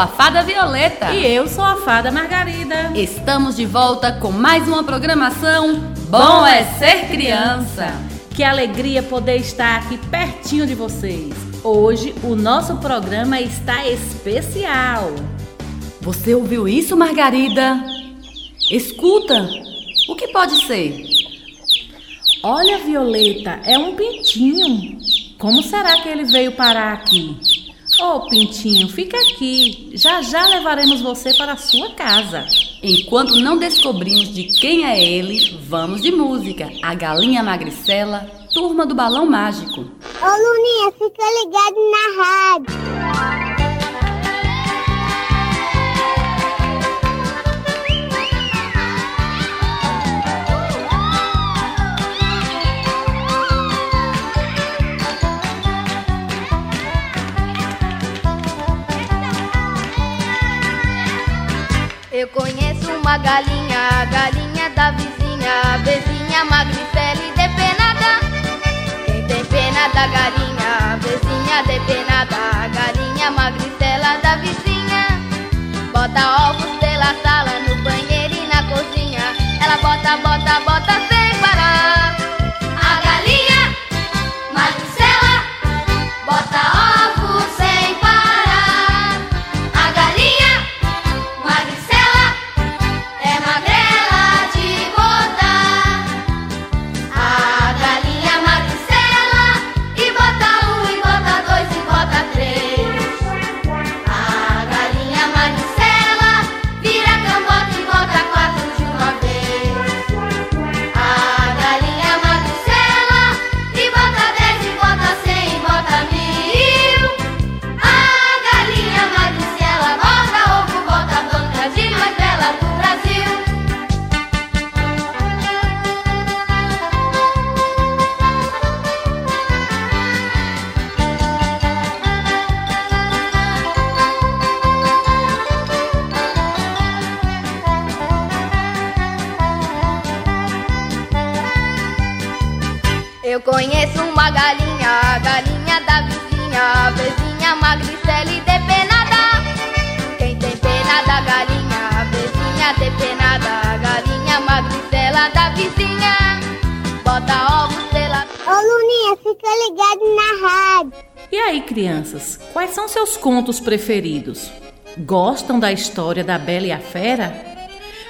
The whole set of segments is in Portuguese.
a Fada Violeta. E eu sou a Fada Margarida. Estamos de volta com mais uma programação Bom é Ser Criança. Que alegria poder estar aqui pertinho de vocês. Hoje o nosso programa está especial. Você ouviu isso, Margarida? Escuta! O que pode ser? Olha, Violeta, é um pintinho. Como será que ele veio parar aqui? Ô, oh, Pintinho, fica aqui. Já já levaremos você para a sua casa. Enquanto não descobrimos de quem é ele, vamos de música. A Galinha Magricela, Turma do Balão Mágico. Ô, Luninha, fica ligado na rádio. Eu conheço uma galinha, galinha da vizinha, vizinha magricela e depenada. Quem tem pena da galinha, vizinha depenada, galinha magricela da vizinha. Bota ovos pela sala, no banheiro e na cozinha. Ela bota, bota, bota sem parar. Crianças, quais são seus contos preferidos? Gostam da história da Bela e a Fera?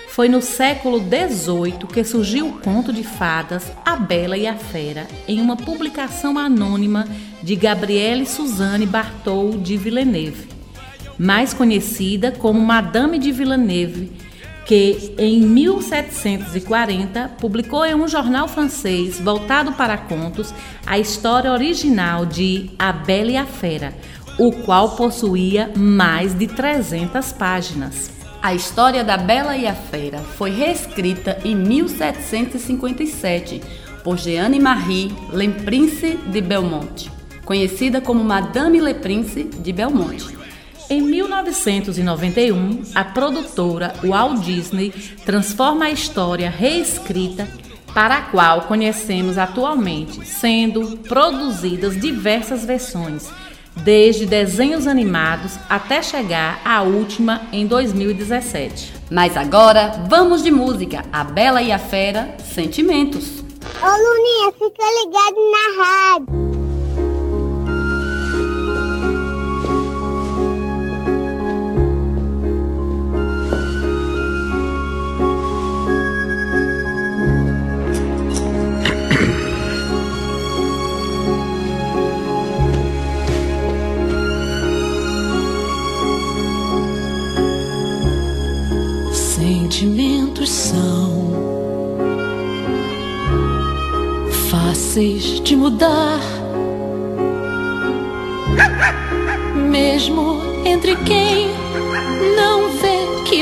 Foi no século XVIII que surgiu o conto de fadas A Bela e a Fera, em uma publicação anônima de Gabrielle Suzanne Bartol de Villeneuve, mais conhecida como Madame de Villeneuve, que em 1740 publicou em um jornal francês voltado para contos a história original de A Bela e a Fera, o qual possuía mais de 300 páginas. A história da Bela e a Fera foi reescrita em 1757 por Jeanne Marie Lemprince de Belmonte, conhecida como Madame Leprince de Belmonte. Em 1991, a produtora Walt Disney transforma a história reescrita para a qual conhecemos atualmente, sendo produzidas diversas versões desde desenhos animados até chegar à última em 2017. Mas agora vamos de música. A Bela e a Fera, Sentimentos. Ô Luninha, fica ligado na rádio.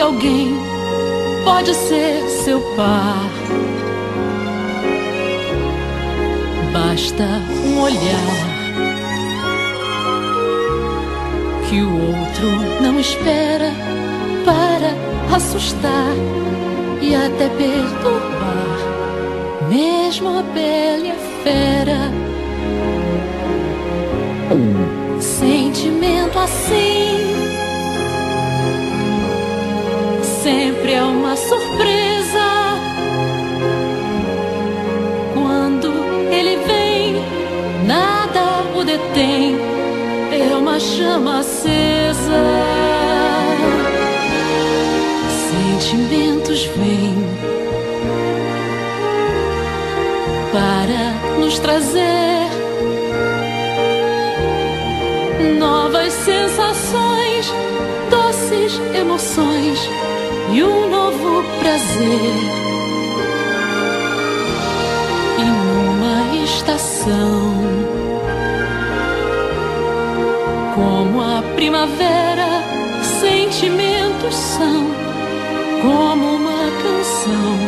Alguém pode ser seu par. Basta um olhar que o outro não espera para assustar e até perturbar, mesmo a bela fera. sentimento assim uma surpresa quando ele vem, nada o detém, é uma chama acesa. Sentimentos vêm para nos trazer novas sensações, doces emoções e um novo prazer. E numa estação como a primavera, sentimentos são como uma canção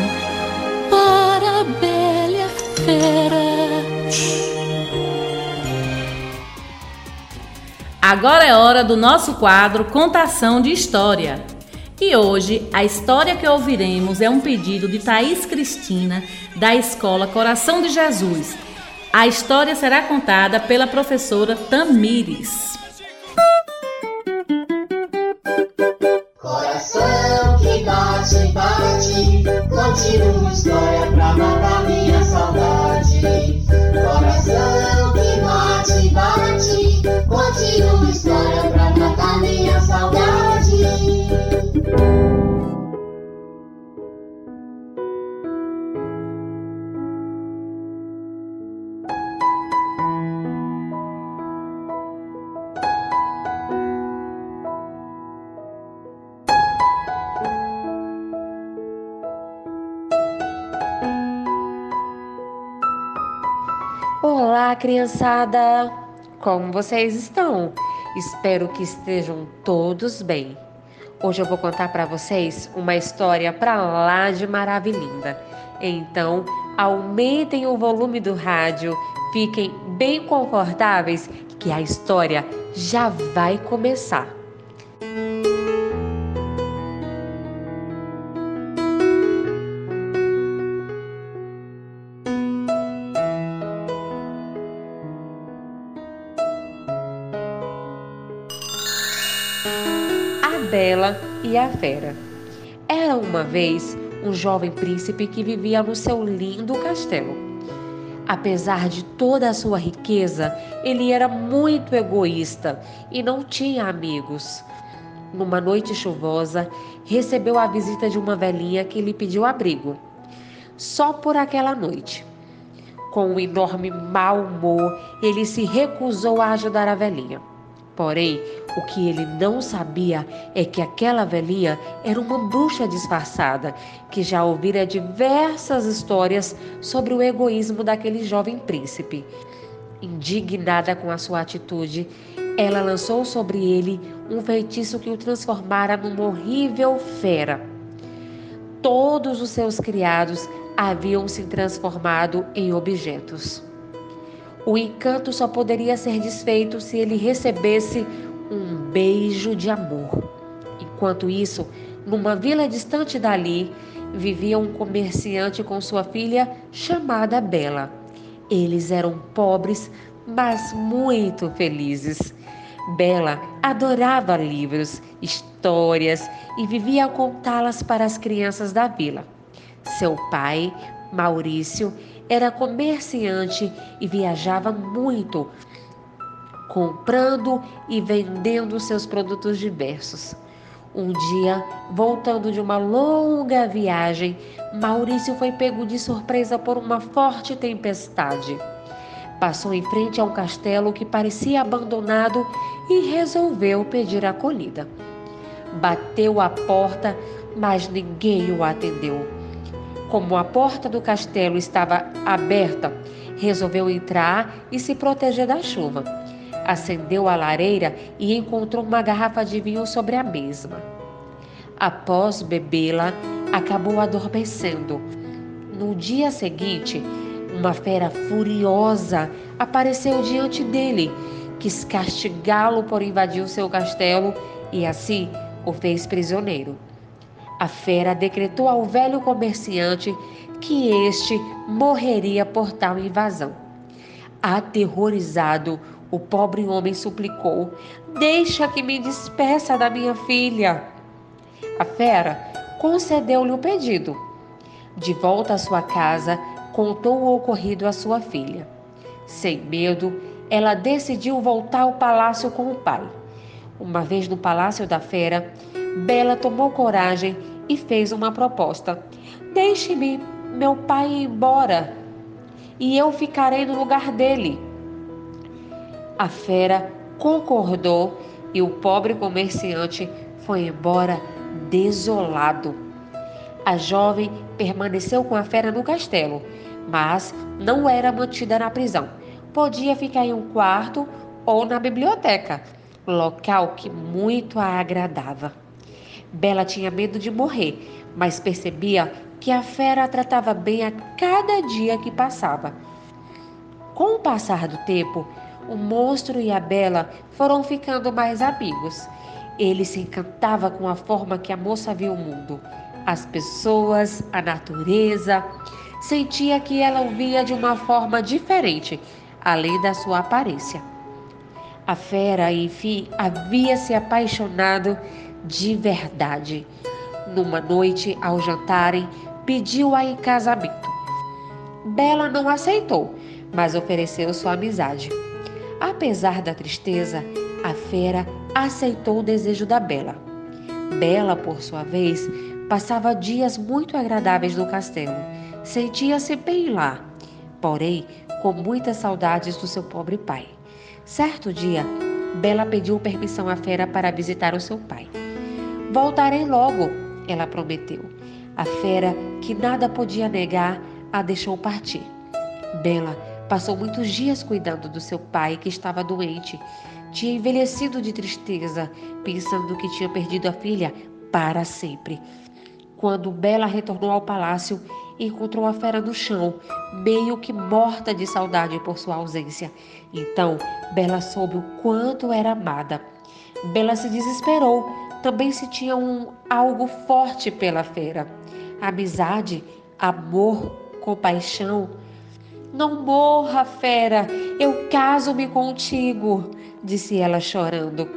para a bela fera. Agora é hora do nosso quadro Contação de História. E hoje a história que ouviremos é um pedido de Thaís Cristina, da Escola Coração de Jesus. A história será contada pela professora Tamires. Coração que bate, bate, conte uma história pra matar Olá, criançada! Como vocês estão? Espero que estejam todos bem. Hoje eu vou contar para vocês uma história para lá de maravilhinda. Então, aumentem o volume do rádio, fiquem bem confortáveis, que a história já vai começar. E a Fera. Era uma vez um jovem príncipe que vivia no seu lindo castelo. Apesar de toda a sua riqueza, ele era muito egoísta e não tinha amigos. Numa noite chuvosa, recebeu a visita de uma velhinha que lhe pediu abrigo. Só por aquela noite. Com um enorme mau humor, ele se recusou a ajudar a velhinha. Porém, o que ele não sabia é que aquela velhinha era uma bruxa disfarçada que já ouvira diversas histórias sobre o egoísmo daquele jovem príncipe. Indignada com a sua atitude, ela lançou sobre ele um feitiço que o transformara numa horrível fera. Todos os seus criados haviam se transformado em objetos. O encanto só poderia ser desfeito se ele recebesse um beijo de amor. Enquanto isso, numa vila distante dali, vivia um comerciante com sua filha chamada Bela. Eles eram pobres, mas muito felizes. Bela adorava livros, histórias e vivia a contá-las para as crianças da vila. Seu pai, Maurício, era comerciante e viajava muito, comprando e vendendo seus produtos diversos. Um dia, voltando de uma longa viagem, Maurício foi pego de surpresa por uma forte tempestade. Passou em frente a um castelo que parecia abandonado e resolveu pedir acolhida. Bateu à porta, mas ninguém o atendeu. Como a porta do castelo estava aberta, resolveu entrar e se proteger da chuva. Acendeu a lareira e encontrou uma garrafa de vinho sobre a mesma. Após bebê-la, acabou adormecendo. No dia seguinte, uma fera furiosa apareceu diante dele, quis castigá-lo por invadir o seu castelo e assim o fez prisioneiro. A fera decretou ao velho comerciante que este morreria por tal invasão. Aterrorizado, O pobre homem suplicou: Deixa que me despeça da minha filha. A fera concedeu-lhe o pedido. De volta à sua casa, contou o ocorrido à sua filha. Sem medo, ela decidiu voltar ao palácio com o pai. Uma vez no palácio da fera, Bela tomou coragem e fez uma proposta: Deixe-me, meu pai, ir embora, e eu ficarei no lugar dele. A fera concordou e o pobre comerciante foi embora desolado. A jovem permaneceu com a fera no castelo, mas não era mantida na prisão. Podia ficar em um quarto ou na biblioteca, local que muito a agradava. Bela tinha medo de morrer, mas percebia que a fera a tratava bem a cada dia que passava. Com o passar do tempo, o monstro e a Bela foram ficando mais amigos. Ele se encantava com a forma que a moça via o mundo, as pessoas, a natureza. Sentia que ela o via de uma forma diferente, além da sua aparência. A fera, enfim, havia se apaixonado de verdade. Numa noite, ao jantarem, pediu-a em casamento. Bela não aceitou, mas ofereceu sua amizade. Apesar da tristeza, a fera aceitou o desejo da Bela. Bela, por sua vez, passava dias muito agradáveis no castelo. Sentia-se bem lá, porém com muitas saudades do seu pobre pai. Certo dia, Bela pediu permissão à fera para visitar o seu pai. Voltarei logo, ela prometeu. A fera, que nada podia negar, a deixou partir. Bela passou muitos dias cuidando do seu pai, que estava doente. Tinha envelhecido de tristeza, pensando que tinha perdido a filha para sempre. Quando Bela retornou ao palácio, encontrou a fera no chão, meio que morta de saudade por sua ausência. Então, Bela soube o quanto era amada. Bela se desesperou, também sentia um algo forte pela fera. Amizade, amor, compaixão. Não morra, fera, eu caso-me contigo, disse ela chorando.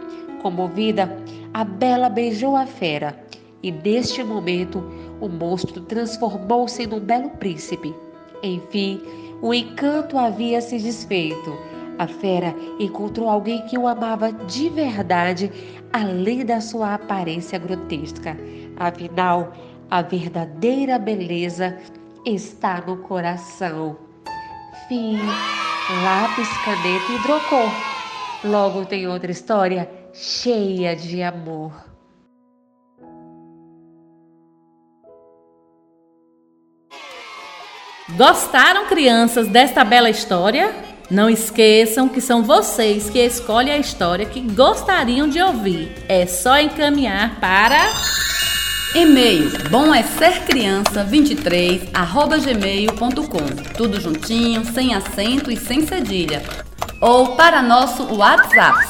Comovida, a Bela beijou a fera e neste momento o monstro transformou-se num belo príncipe. Enfim, o encanto havia se desfeito. A fera encontrou alguém que o amava de verdade, além da sua aparência grotesca. Afinal, a verdadeira beleza está no coração. Fim. Lápis, caneta e hidrocor. Logo tem outra história cheia de amor. Gostaram, crianças, desta bela história? Não esqueçam que são vocês que escolhem a história que gostariam de ouvir. É só encaminhar para e-mail bom é ser criança 23 arroba gmail.com tudo juntinho, sem acento e sem cedilha ou para nosso WhatsApp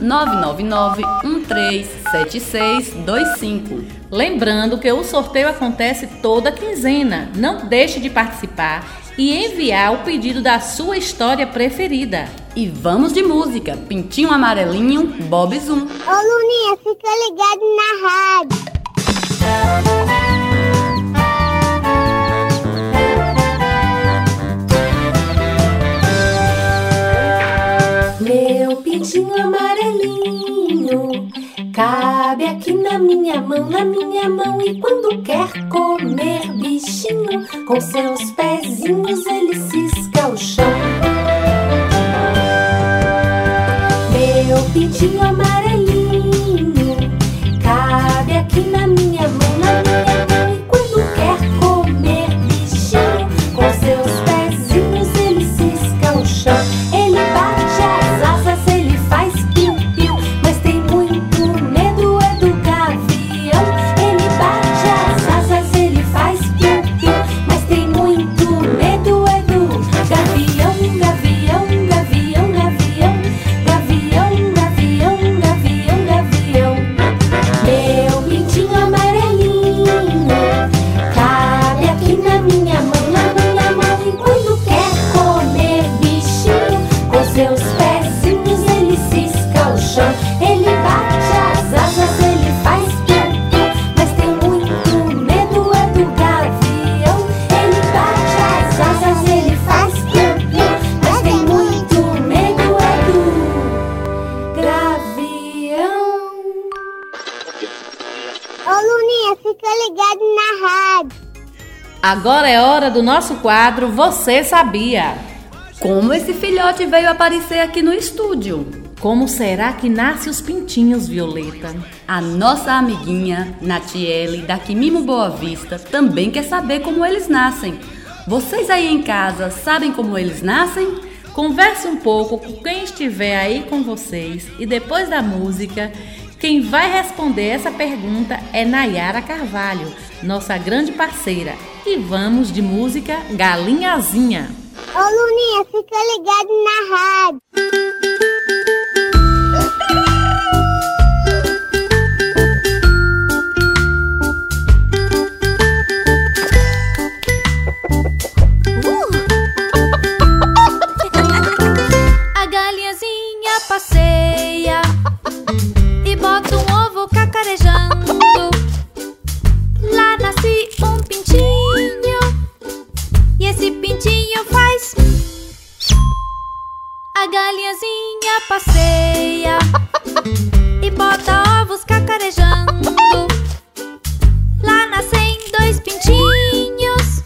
75999137625. Lembrando que o sorteio acontece toda quinzena. Não deixe de participar e enviar o pedido da sua história preferida. E vamos de música. Pintinho amarelinho, Bob Zoom. Ô Luninha, fica ligado na rádio. Meu pintinho amarelinho cabe aqui na minha mão, na minha mão. E quando quer comer bichinho, com seus pezinhos ele cisca o chão. Meu pintinho amarelinho do nosso quadro Você Sabia? Como esse filhote veio aparecer aqui no estúdio? Como será que nascem os pintinhos, Violeta? A nossa amiguinha Natiele, da Quimimo Boa Vista, também quer saber como eles nascem. Vocês aí em casa sabem como eles nascem? Converse um pouco com quem estiver aí com vocês e depois da música, quem vai responder essa pergunta é Nayara Carvalho, nossa grande parceira. E vamos de música Galinhazinha. Ô Luninha, fica ligado na rádio. Galinhazinha passeia e bota ovos cacarejando. Lá nascem dois pintinhos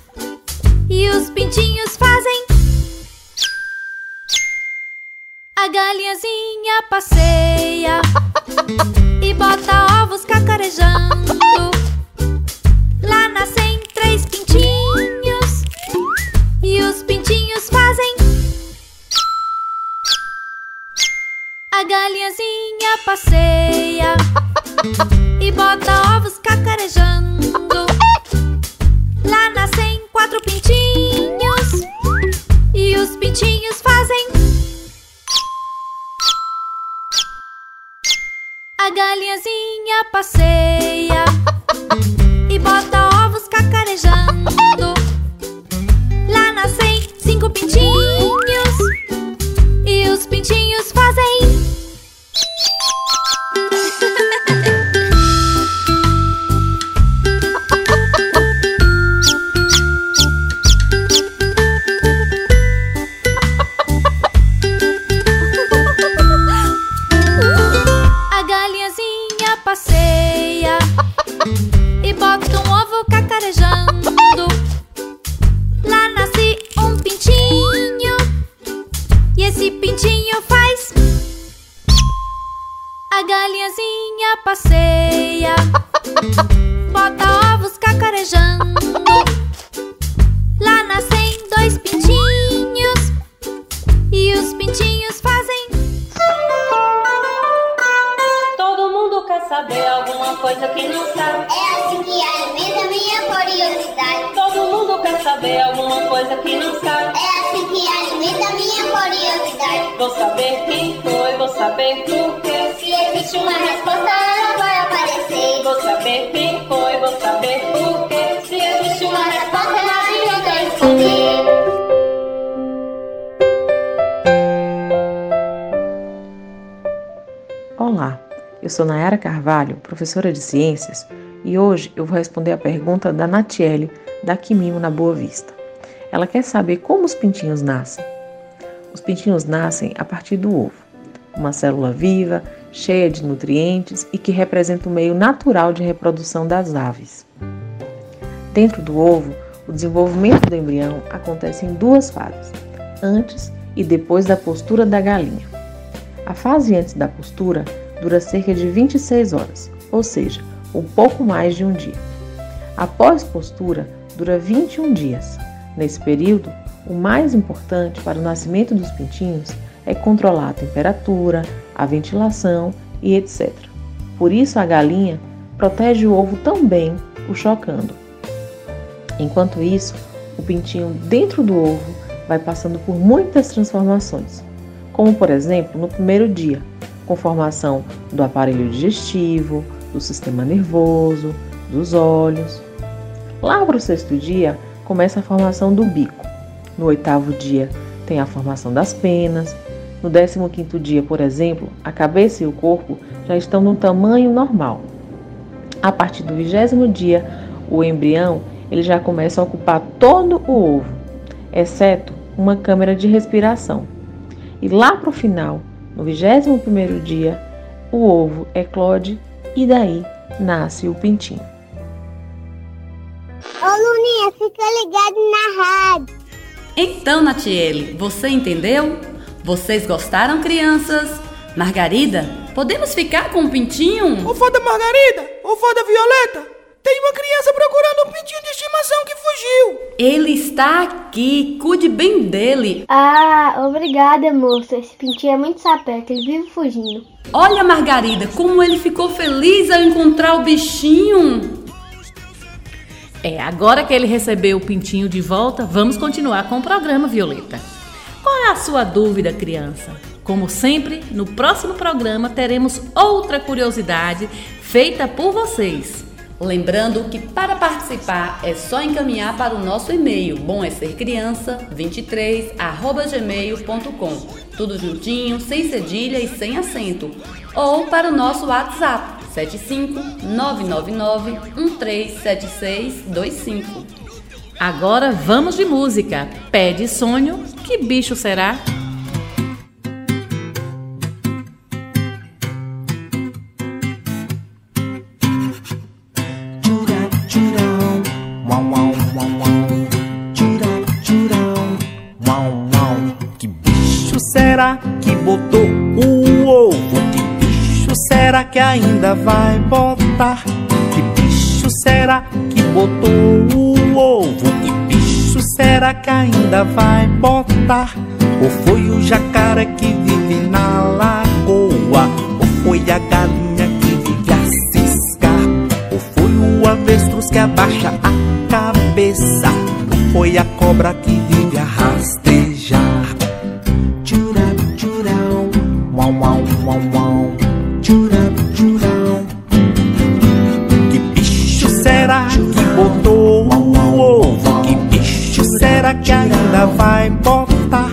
e os pintinhos fazem. A galinhazinha passeia e bota ovos cacarejando. Eu sou Nayara Carvalho, professora de ciências, e hoje eu vou responder a pergunta da Natiele, da Quimimo na Boa Vista. Ela quer saber como os pintinhos nascem. Os pintinhos nascem a partir do ovo, uma célula viva, cheia de nutrientes e que representa o meio natural de reprodução das aves. Dentro do ovo, o desenvolvimento do embrião acontece em duas fases, antes e depois da postura da galinha. A fase antes da postura dura cerca de 26 horas, ou seja, um pouco mais de um dia. Após postura, dura 21 dias. Nesse período, o mais importante para o nascimento dos pintinhos é controlar a temperatura, a ventilação e etc. Por isso, a galinha protege o ovo também, o chocando. Enquanto isso, o pintinho dentro do ovo vai passando por muitas transformações, como por exemplo no primeiro dia, com formação do aparelho digestivo, do sistema nervoso, dos olhos. Lá para o sexto dia, começa a formação do bico. No oitavo dia, tem a formação das penas. No décimo quinto dia, por exemplo, a cabeça e o corpo já estão no tamanho normal. A partir do vigésimo dia, o embrião ele já começa a ocupar todo o ovo, exceto uma câmara de respiração. E lá para o final, no 21º dia, o ovo eclode e daí nasce o pintinho. Ô Luninha, fica ligado na rádio. Então, Natiele, você entendeu? Vocês gostaram, crianças? Margarida, podemos ficar com o pintinho? Ô fada Margarida, ô fada Violeta, tem uma criança procurando um pintinho de estimação que fugiu. Ele está aqui, cuide bem dele. Ah, obrigada, moça. Esse pintinho é muito sapeca, ele vive fugindo. Olha, Margarida, como ele ficou feliz ao encontrar o bichinho. É, agora que ele recebeu o pintinho de volta, vamos continuar com o programa, Violeta. Qual é a sua dúvida, criança? Como sempre, no próximo programa teremos outra curiosidade feita por vocês. Lembrando que para participar é só encaminhar para o nosso e-mail bom é ser criança 23@gmail.com. Tudo juntinho, sem cedilha e sem acento. Ou para o nosso WhatsApp 75 999 137625. Agora vamos de música. Pé de sonho, que bicho será? Ainda vai botar? Que bicho será que botou o ovo? Que bicho será que ainda vai botar? Ou foi o jacaré que vive na lagoa? Ou foi a galinha que vive a ciscar? Ou foi o avestruz que abaixa a cabeça? Ou foi a cobra que vai botar?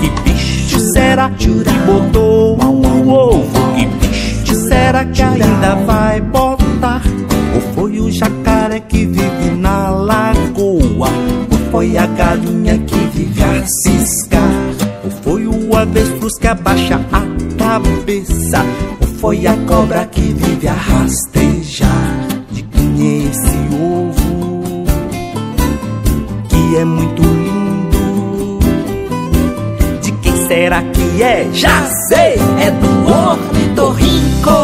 Que bicho será que botou o ovo? Que bicho será que ainda vai botar? Ou foi o jacaré que vive na lagoa? Ou foi a galinha que vive a ciscar? Ou foi o avestruz que abaixa a cabeça? Ou foi a cobra que vive a rastejar? De quem é esse ovo? Que é muito será que é? Já sei! É do ornitorrinco!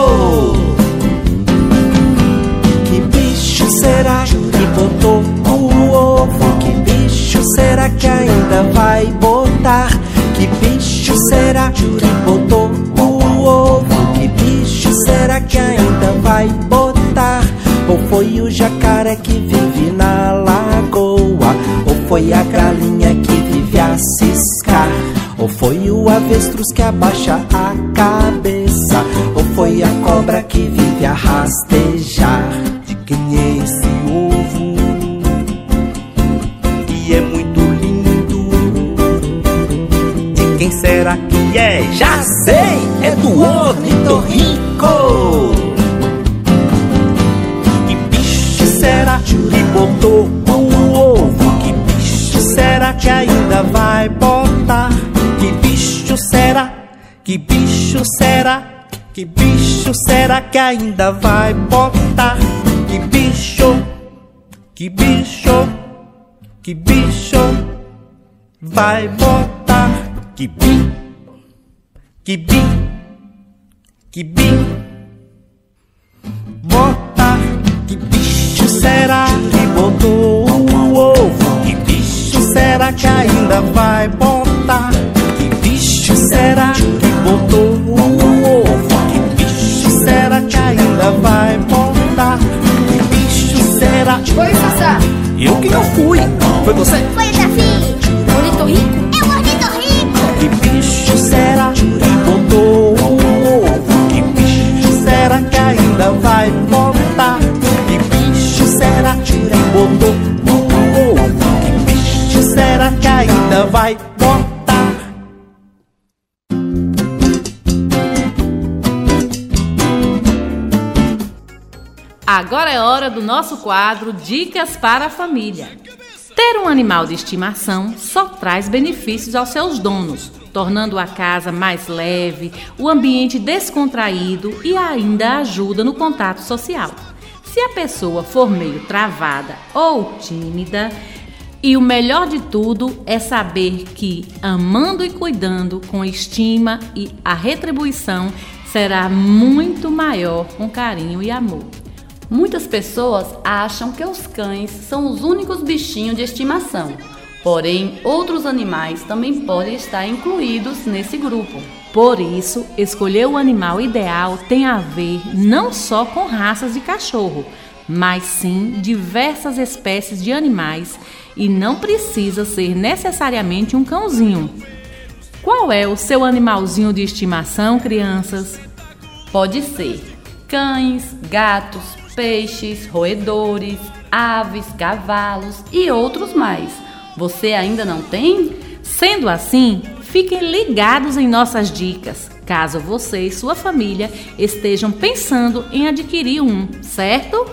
Que bicho será que botou o ovo? Que bicho será que ainda vai botar? Que bicho será que botou o ovo? Que bicho será que ainda vai botar? Ou foi o jacaré que vive na lagoa? Ou foi a galinha que a ciscar? Ou foi o avestruz que abaixa a cabeça? Ou foi a cobra que vive a rastejar? De quem é esse ovo? Que é muito lindo. De quem será que é? Já sei! É do ornitorrinco! Que bicho será que botou que ainda vai botar? Que bicho será? Que bicho será? Que bicho será que ainda vai botar? Que bicho? Que bicho? Que bicho vai botar? Que bi? Que bi? Que bi? Botar? Que bicho será que botou que ainda vai botar? Que bicho será que botou o ovo? Que bicho será que ainda vai botar? Que bicho será? Oi, Sassá. Eu que não fui. Foi você? Foi Davi. Ornitorrinco? É o ornitorrinco. Que bicho será que botou o ovo? Que bicho será que ainda vai botar? Agora é hora do nosso quadro Dicas para a Família. Ter um animal de estimação só traz benefícios aos seus donos, tornando a casa mais leve, o ambiente descontraído e ainda ajuda no contato social. Se a pessoa for meio travada ou tímida, e o melhor de tudo é saber que, amando e cuidando com estima e a retribuição será muito maior com carinho e amor. Muitas pessoas acham que os cães são os únicos bichinhos de estimação, porém, outros animais também podem estar incluídos nesse grupo. Por isso, escolher o animal ideal tem a ver não só com raças de cachorro, mas sim diversas espécies de animais e não precisa ser necessariamente um cãozinho. Qual é o seu animalzinho de estimação, crianças? Pode ser cães, gatos, peixes, roedores, aves, cavalos e outros mais. Você ainda não tem? Sendo assim, fiquem ligados em nossas dicas, caso você e sua família estejam pensando em adquirir um, certo?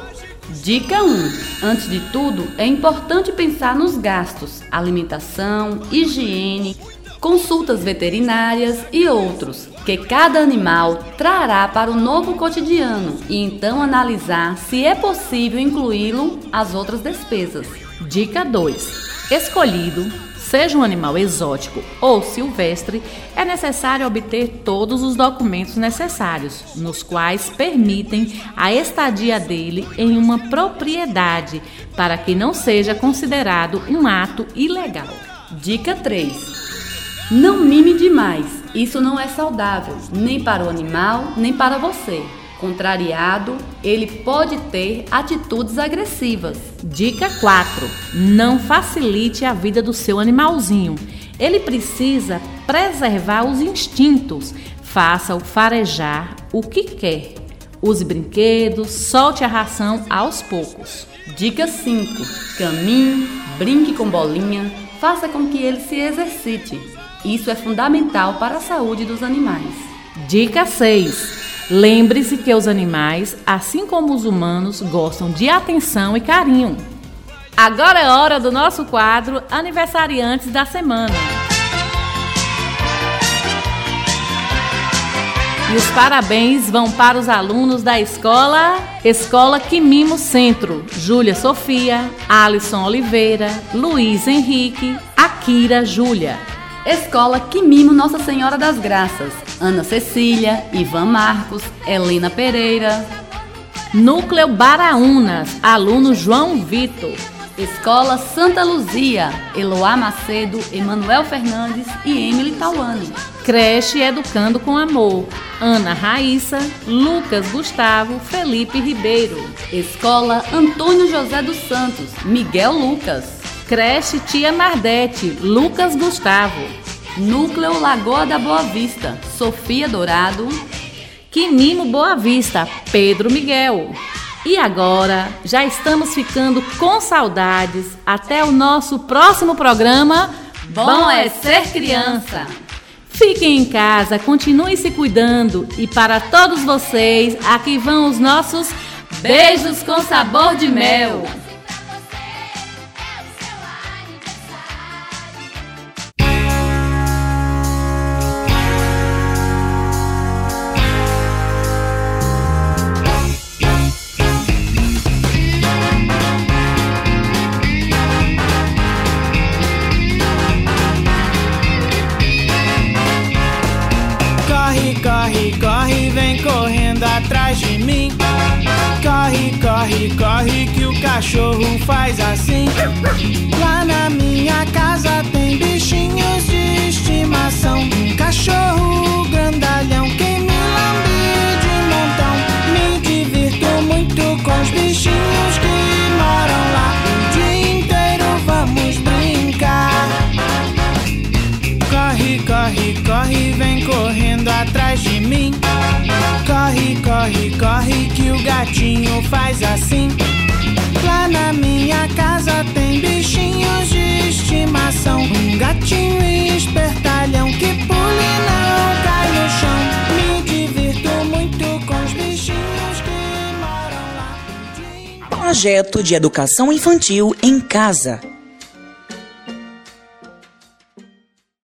Dica 1. Antes de tudo, é importante pensar nos gastos, alimentação, higiene, consultas veterinárias e outros que cada animal trará para o novo cotidiano e então analisar se é possível incluí-lo às outras despesas. Dica 2. Escolhido, seja um animal exótico ou silvestre, é necessário obter todos os documentos necessários, nos quais permitem a estadia dele em uma propriedade, para que não seja considerado um ato ilegal. Dica 3. Não mime demais, isso não é saudável, nem para o animal, nem para você. Contrariado, ele pode ter atitudes agressivas. Dica 4: Não facilite a vida do seu animalzinho. Ele precisa preservar os instintos. Faça-o farejar o que quer. Use brinquedos, solte a ração aos poucos. Dica 5: Caminhe, brinque com bolinha, faça com que ele se exercite. Isso é fundamental para a saúde dos animais. Dica 6. Lembre-se que os animais, assim como os humanos, gostam de atenção e carinho. Agora é hora do nosso quadro Aniversariantes da Semana. E os parabéns vão para os alunos da escola Escola Quimimo Centro, Júlia Sofia, Alisson Oliveira, Luiz Henrique, Akira Júlia. Escola Quimimo Nossa Senhora das Graças, Ana Cecília, Ivan Marcos, Helena Pereira. Núcleo Baraunas, aluno João Vitor. Escola Santa Luzia, Eloá Macedo, Emanuel Fernandes e Emily Tauane. Creche Educando com Amor, Ana Raíssa, Lucas Gustavo, Felipe Ribeiro. Escola Antônio José dos Santos, Miguel Lucas. Creche Tia Mardete, Lucas Gustavo. Núcleo Lagoa da Boa Vista, Sofia Dourado. Quimimo Boa Vista, Pedro Miguel. E agora, já estamos ficando com saudades. Até o nosso próximo programa. Bom é ser criança. Fiquem em casa, continuem se cuidando. E para todos vocês, aqui vão os nossos beijos com sabor de mel. Corre, corre, vem correndo atrás de mim. Corre, corre, corre, que o cachorro faz assim. Lá na minha casa tem bichinhos de estimação. Um cachorro grandalhão que corre, vem correndo atrás de mim. Corre, corre, corre, que o gatinho faz assim. Lá na minha casa tem bichinhos de estimação. Um gatinho espertalhão que pula e não cai no chão. Me divirto muito com os bichinhos que moram lá. Projeto de Educação Infantil em Casa